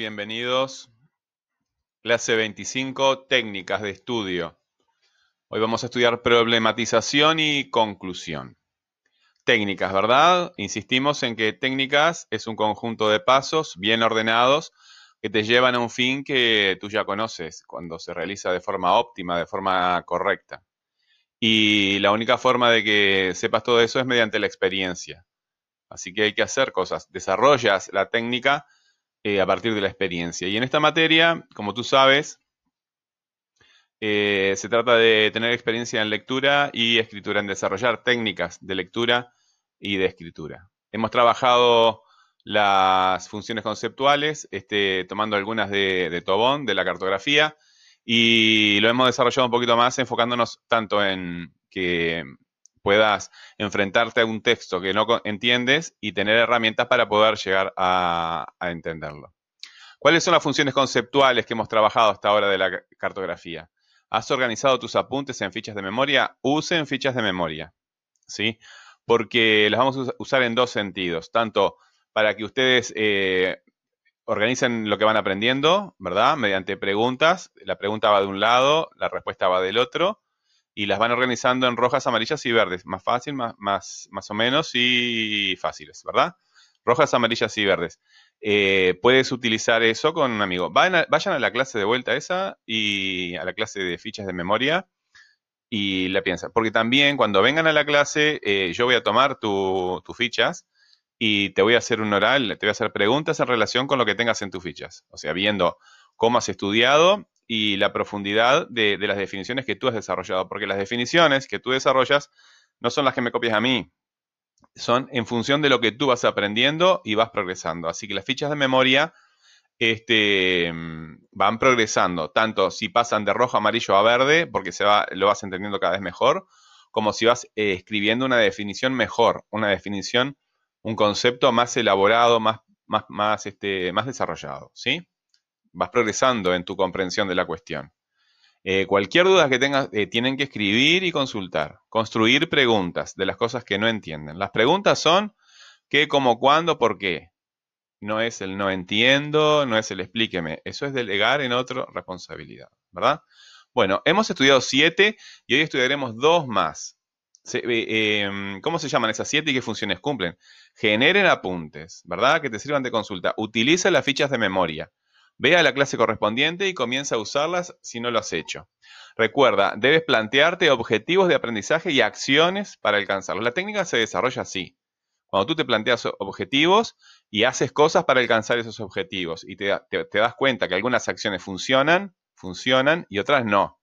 Bienvenidos. Clase 25, técnicas de estudio. Hoy vamos a estudiar problematización y conclusión. Técnicas, ¿verdad? Insistimos en que técnicas es un conjunto de pasos bien ordenados que te llevan a un fin que tú ya conoces cuando se realiza de forma óptima, de forma correcta. Y la única forma de que sepas todo eso es mediante la experiencia. Así que hay que hacer cosas. Desarrollas la técnica eh, a partir de la experiencia. Y en esta materia, como tú sabes, eh, se trata de tener experiencia en lectura y escritura, en desarrollar técnicas de lectura y de escritura. Hemos trabajado las funciones conceptuales, este, tomando algunas de, de Tobón, de la cartografía, y lo hemos desarrollado un poquito más enfocándonos tanto en que puedas enfrentarte a un texto que no entiendes y tener herramientas para poder llegar a, entenderlo. ¿Cuáles son las funciones conceptuales que hemos trabajado hasta ahora de la cartografía? ¿Has organizado tus apuntes en fichas de memoria? Usen fichas de memoria, ¿sí? Porque las vamos a usar en dos sentidos, tanto para que ustedes eh, organicen lo que van aprendiendo, ¿verdad? Mediante preguntas, la pregunta va de un lado, la respuesta va del otro, y las van organizando en rojas, amarillas y verdes. Más fácil, más, más, más o menos y fáciles, ¿verdad? Rojas, amarillas y verdes. Eh, puedes utilizar eso con un amigo. Vayan a, la clase de vuelta esa y a la clase de fichas de memoria y la piensa. Porque también cuando vengan a la clase, eh, yo voy a tomar tus fichas y te voy a hacer un oral, te voy a hacer preguntas en relación con lo que tengas en tus fichas. O sea, viendo cómo has estudiado y la profundidad de, las definiciones que tú has desarrollado, porque las definiciones que tú desarrollas no son las que me copias a mí, son en función de lo que tú vas aprendiendo y vas progresando. Así que las fichas de memoria este, van progresando, tanto si pasan de rojo, amarillo a verde, porque se va, lo vas entendiendo cada vez mejor, como si vas eh, escribiendo una definición mejor, una definición, un concepto más elaborado, más, más, más, este, más desarrollado, ¿sí? Vas progresando en tu comprensión de la cuestión. Eh, cualquier duda que tengas, eh, tienen que escribir y consultar. Construir preguntas de las cosas que no entienden. Las preguntas son qué, cómo, cuándo, por qué. No es el no entiendo, no es el explíqueme. Eso es delegar en otro responsabilidad, ¿verdad? Bueno, hemos estudiado siete y hoy estudiaremos dos más. Eh, em, ¿Cómo se llaman esas siete y qué funciones cumplen? Generen apuntes, ¿verdad? Que te sirvan de consulta. Utiliza las fichas de memoria. Ve a la clase correspondiente y comienza a usarlas si no lo has hecho. Recuerda, debes plantearte objetivos de aprendizaje y acciones para alcanzarlos. La técnica se desarrolla así. Cuando tú te planteas objetivos y haces cosas para alcanzar esos objetivos y te, das cuenta que algunas acciones funcionan, funcionan y otras no.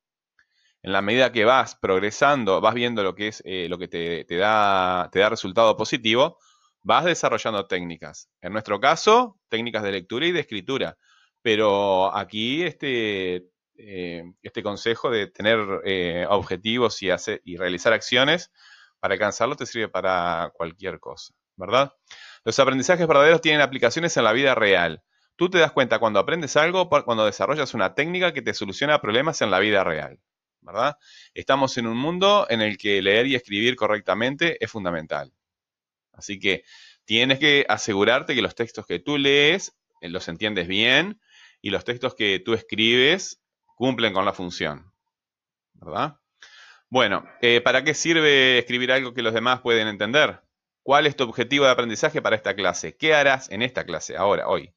En la medida que vas progresando, vas viendo lo que es eh, lo que te, da, te da resultado positivo, vas desarrollando técnicas. En nuestro caso, técnicas de lectura y de escritura. Pero aquí este, eh, este consejo de tener eh, objetivos y, hacer, y realizar acciones para alcanzarlo te sirve para cualquier cosa, ¿verdad? Los aprendizajes verdaderos tienen aplicaciones en la vida real. Tú te das cuenta cuando aprendes algo, cuando desarrollas una técnica que te soluciona problemas en la vida real, ¿verdad? Estamos en un mundo en el que leer y escribir correctamente es fundamental. Así que tienes que asegurarte que los textos que tú lees los entiendes bien, y los textos que tú escribes cumplen con la función. ¿Verdad? Bueno, eh, ¿para qué sirve escribir algo que los demás pueden entender? ¿Cuál es tu objetivo de aprendizaje para esta clase? ¿Qué harás en esta clase, ahora, hoy?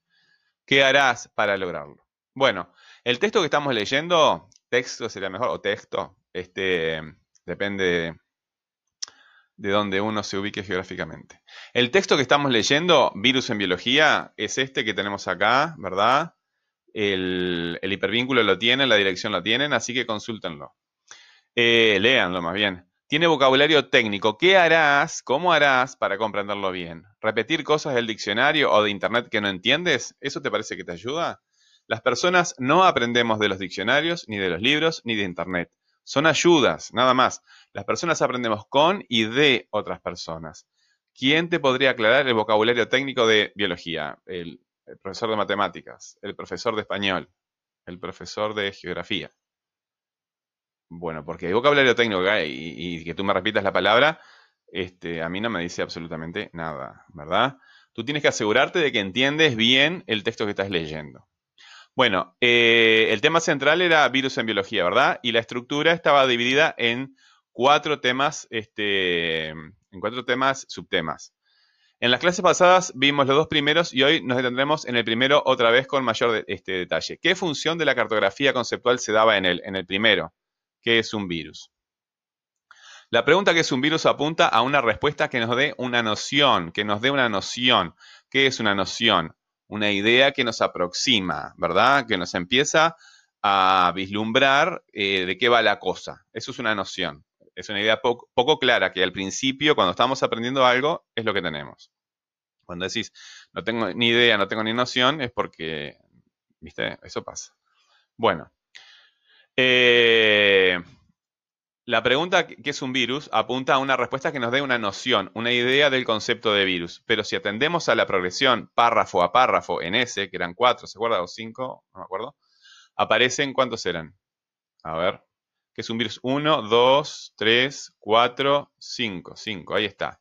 ¿Qué harás para lograrlo? Bueno, el texto que estamos leyendo, texto sería mejor, o texto, este, depende de donde uno se ubique geográficamente. El texto que estamos leyendo, Virus en Biología, es este que tenemos acá, ¿verdad? El, hipervínculo lo tienen, la dirección lo tienen, así que consúltenlo. Eh, léanlo más bien. Tiene vocabulario técnico. ¿Qué harás? ¿Cómo harás para comprenderlo bien? ¿Repetir cosas del diccionario o de internet que no entiendes? ¿Eso te parece que te ayuda? Las personas no aprendemos de los diccionarios, ni de los libros, ni de internet. Son ayudas, nada más. Las personas aprendemos con y de otras personas. ¿Quién te podría aclarar el vocabulario técnico de biología? El, profesor de matemáticas, el profesor de español, el profesor de geografía. Bueno, porque hay vocabulario técnico y, y, que tú me repitas la palabra, este, a mí no me dice absolutamente nada, ¿verdad? Tú tienes que asegurarte de que entiendes bien el texto que estás leyendo. Bueno, eh, el tema central era virus en biología, ¿verdad? Y la estructura estaba dividida en cuatro temas, este, en cuatro temas, subtemas. En las clases pasadas vimos los dos primeros y hoy nos detendremos en el primero otra vez con mayor este, detalle. ¿Qué función de la cartografía conceptual se daba en el, en el primero? ¿Qué es un virus? La pregunta que es un virus apunta a una respuesta que nos dé una noción, que nos dé una noción. ¿Qué es una noción? Una idea que nos aproxima, ¿verdad? Que nos empieza a vislumbrar eh, de qué va la cosa. Eso es una noción. Es una idea poco, clara que al principio, cuando estamos aprendiendo algo, es lo que tenemos. Cuando decís, no tengo ni idea, no tengo ni noción, es porque, ¿viste? Eso pasa. Bueno. Eh, la pregunta ¿qué es un virus? apunta a una respuesta que nos dé una noción, una idea del concepto de virus. Pero si atendemos a la progresión párrafo a párrafo en ese, que eran cuatro, ¿se acuerda? O cinco, no me acuerdo. Aparecen, ¿cuántos eran? A ver. ¿Qué es un virus? Uno, dos, tres, cuatro, cinco. Cinco, ahí está.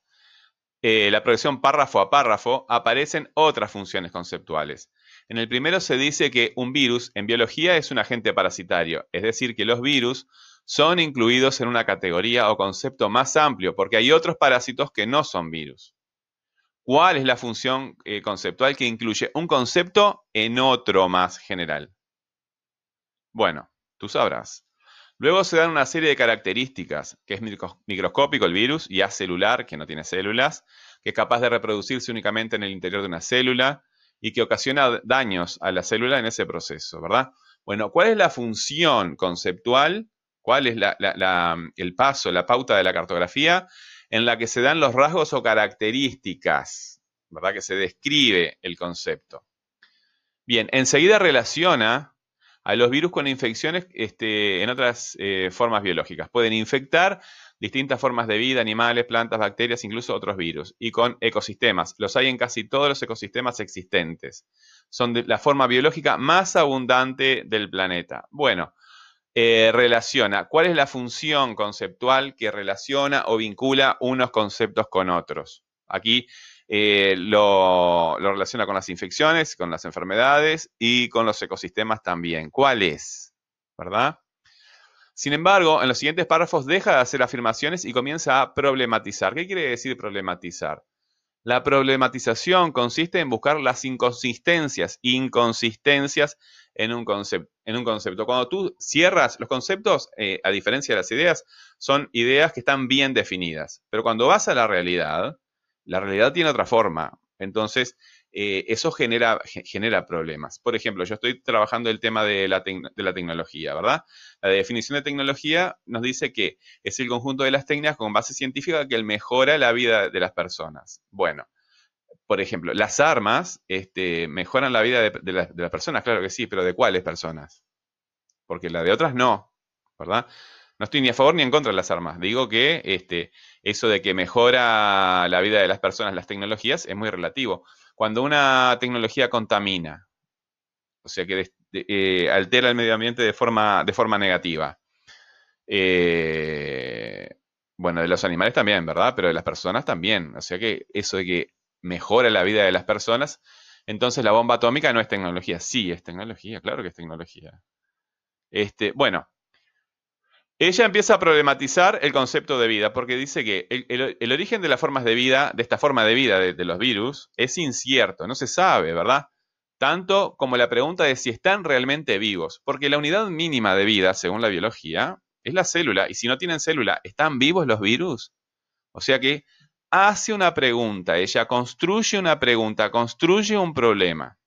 Eh, la progresión párrafo a párrafo aparecen otras funciones conceptuales. En el primero se dice que un virus en biología es un agente parasitario, es decir, que los virus son incluidos en una categoría o concepto más amplio, porque hay otros parásitos que no son virus. ¿Cuál es la función eh, conceptual que incluye un concepto en otro más general? Bueno, tú sabrás. Luego se dan una serie de características, que es microscópico el virus y acelular, que no tiene células, que es capaz de reproducirse únicamente en el interior de una célula y que ocasiona daños a la célula en ese proceso, ¿verdad? Bueno, ¿cuál es la función conceptual cuál es el paso, la pauta de la cartografía, en la que se dan los rasgos o características, ¿verdad? Que se describe el concepto. Bien, enseguida relaciona a los virus con infecciones este, en otras eh, formas biológicas. Pueden infectar distintas formas de vida, animales, plantas, bacterias, incluso otros virus. Y con ecosistemas. Los hay en casi todos los ecosistemas existentes. Son la forma biológica más abundante del planeta. Bueno, eh, relaciona. ¿Cuál es la función conceptual que relaciona o vincula unos conceptos con otros? Aquí eh, lo, relaciona con las infecciones, con las enfermedades y con los ecosistemas también. ¿Cuál es? ¿Verdad? Sin embargo, en los siguientes párrafos deja de hacer afirmaciones y comienza a problematizar. ¿Qué quiere decir problematizar? La problematización consiste en buscar las inconsistencias, inconsistencias en un, concepto. Cuando tú cierras los conceptos, eh, a diferencia de las ideas, son ideas que están bien definidas. Pero cuando vas a la realidad, la realidad tiene otra forma. Entonces, eh, eso genera, problemas. Por ejemplo, yo estoy trabajando el tema de la, de la, tecnología, ¿verdad? La definición de tecnología nos dice que es el conjunto de las técnicas con base científica que mejora la vida de las personas. Bueno, por ejemplo, las armas este, mejoran la vida de, las personas, claro que sí, pero ¿de cuáles personas? Porque la de otras no, ¿verdad? No estoy ni a favor ni en contra de las armas. Digo que este, eso de que mejora la vida de las personas las tecnologías es muy relativo. Cuando una tecnología contamina, o sea que eh, altera el medio ambiente de forma, de forma negativa, eh, bueno, de los animales también, ¿verdad? Pero de las personas también. O sea que eso de que mejora la vida de las personas, entonces la bomba atómica no es tecnología. Sí, es tecnología, claro que es tecnología. Este, bueno, ella empieza a problematizar el concepto de vida, porque dice que el, origen de las formas de vida, de esta forma de vida de, los virus, es incierto, no se sabe, ¿verdad? Tanto como la pregunta de si están realmente vivos, porque la unidad mínima de vida, según la biología, es la célula, y si no tienen célula, ¿están vivos los virus? O sea que hace una pregunta, ella construye una pregunta, construye un problema.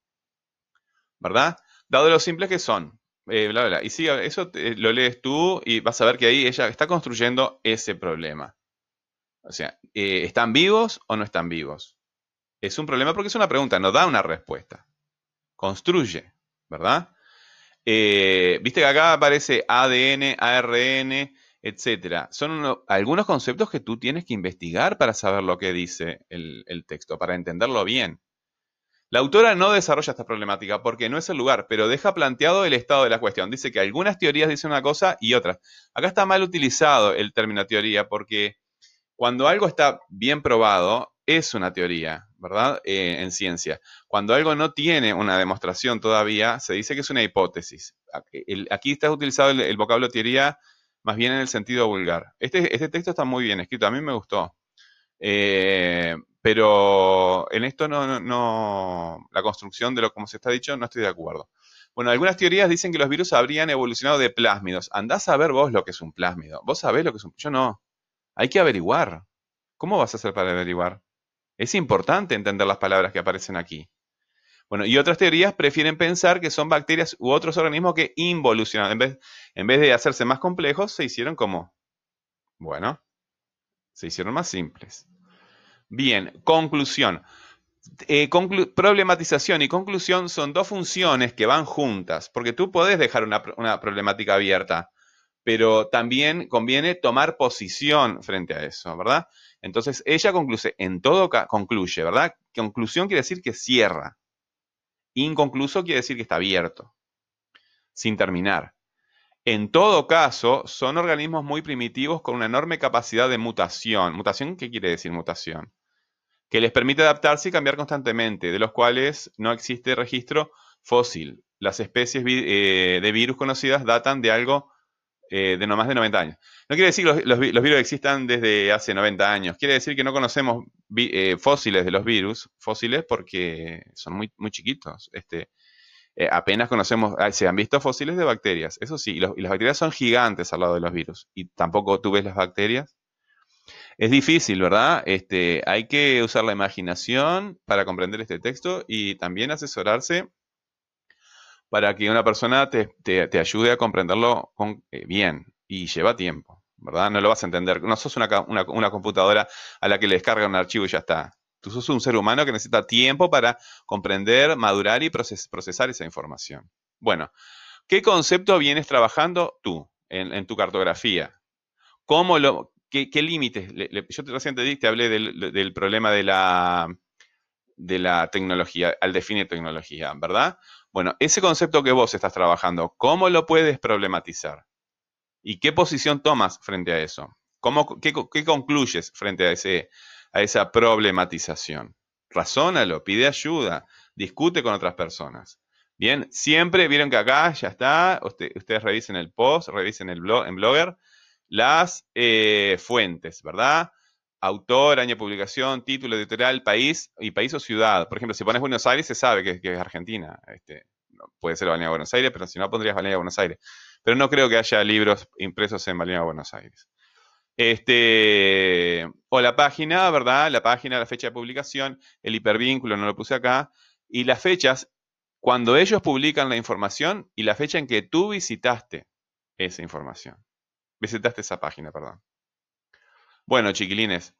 ¿Verdad? Dado lo simples que son. Eh. Y sí, eso lo lees tú y vas a ver que ahí ella está construyendo ese problema. O sea, eh, ¿están vivos o no están vivos? Es un problema porque es una pregunta, no da una respuesta. Construye, ¿verdad? Eh, viste que acá aparece ADN, ARN, etcétera. Son algunos conceptos que tú tienes que investigar para saber lo que dice el, texto, para entenderlo bien. La autora no desarrolla esta problemática porque no es el lugar, pero deja planteado el estado de la cuestión. Dice que algunas teorías dicen una cosa y otras. Acá está mal utilizado el término teoría porque cuando algo está bien probado, es una teoría, ¿verdad? Eh, en ciencia. Cuando algo no tiene una demostración todavía, se dice que es una hipótesis. Aquí está utilizado el, vocablo teoría más bien en el sentido vulgar. Este, este, texto está muy bien escrito, a mí me gustó. Eh, pero en esto no, la construcción de lo como se está dicho, no estoy de acuerdo. Bueno, algunas teorías dicen que los virus habrían evolucionado de plásmidos. Andás a ver vos lo que es un plásmido. Vos sabés lo que es un... Yo no. Hay que averiguar. ¿Cómo vas a hacer para averiguar? Es importante entender las palabras que aparecen aquí. Bueno, y otras teorías prefieren pensar que son bacterias u otros organismos que involucionan. En vez de hacerse más complejos, se hicieron como, bueno, se hicieron más simples. Bien, conclusión. Eh, problematización y conclusión son dos funciones que van juntas, porque tú podés dejar una, problemática abierta, pero también conviene tomar posición frente a eso, ¿verdad? Entonces, ella concluye, en todo concluye, ¿verdad? Conclusión quiere decir que cierra. Inconcluso quiere decir que está abierto, sin terminar. En todo caso, son organismos muy primitivos con una enorme capacidad de mutación. ¿Mutación qué quiere decir mutación? que les permite adaptarse y cambiar constantemente, de los cuales no existe registro fósil. Las especies eh, de virus conocidas datan de algo eh, de no más de 90 años. No quiere decir que los, virus existan desde hace 90 años, quiere decir que no conocemos eh, fósiles de los virus, fósiles porque son muy, muy chiquitos. Este, apenas conocemos, se han visto fósiles de bacterias, eso sí, y, las bacterias son gigantes al lado de los virus. Y tampoco tú ves las bacterias es difícil, ¿verdad? Este, hay que usar la imaginación para comprender este texto y también asesorarse para que una persona te, ayude a comprenderlo eh, bien y lleva tiempo, ¿verdad? No lo vas a entender. No sos una, computadora a la que le descarga un archivo y ya está. Tú sos un ser humano que necesita tiempo para comprender, madurar y procesar esa información. Bueno, ¿qué concepto vienes trabajando tú en, tu cartografía? ¿Cómo lo, ¿Qué, límites? yo recién te, te hablé del, problema de la, de la tecnología, al definir tecnología, ¿verdad? Bueno, ese concepto que vos estás trabajando, ¿cómo lo puedes problematizar? ¿Y qué posición tomas frente a eso? ¿Cómo, qué, concluyes frente a, ese, a esa problematización? Razónalo, pide ayuda, discute con otras personas. Bien, siempre vieron que acá ya está, ustedes revisen el post, revisen el blog, en Blogger, las eh, fuentes, ¿verdad? Autor, año de publicación, título editorial, país y país o ciudad. Por ejemplo, si pones Buenos Aires, se sabe que, es Argentina. Este, puede ser Balneario Buenos Aires, pero si no, pondrías Balneario Buenos Aires. Pero no creo que haya libros impresos en Balneario Buenos Aires. Este, o la página, ¿verdad? La página, la fecha de publicación, el hipervínculo, no lo puse acá, y las fechas cuando ellos publican la información y la fecha en que tú visitaste esa información visitaste esa página, perdón. Bueno, chiquilines,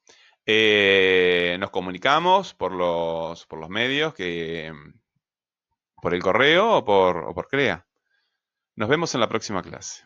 eh, nos comunicamos por los, por los medios, que, por el correo o por, o por CREA. Nos vemos en la próxima clase.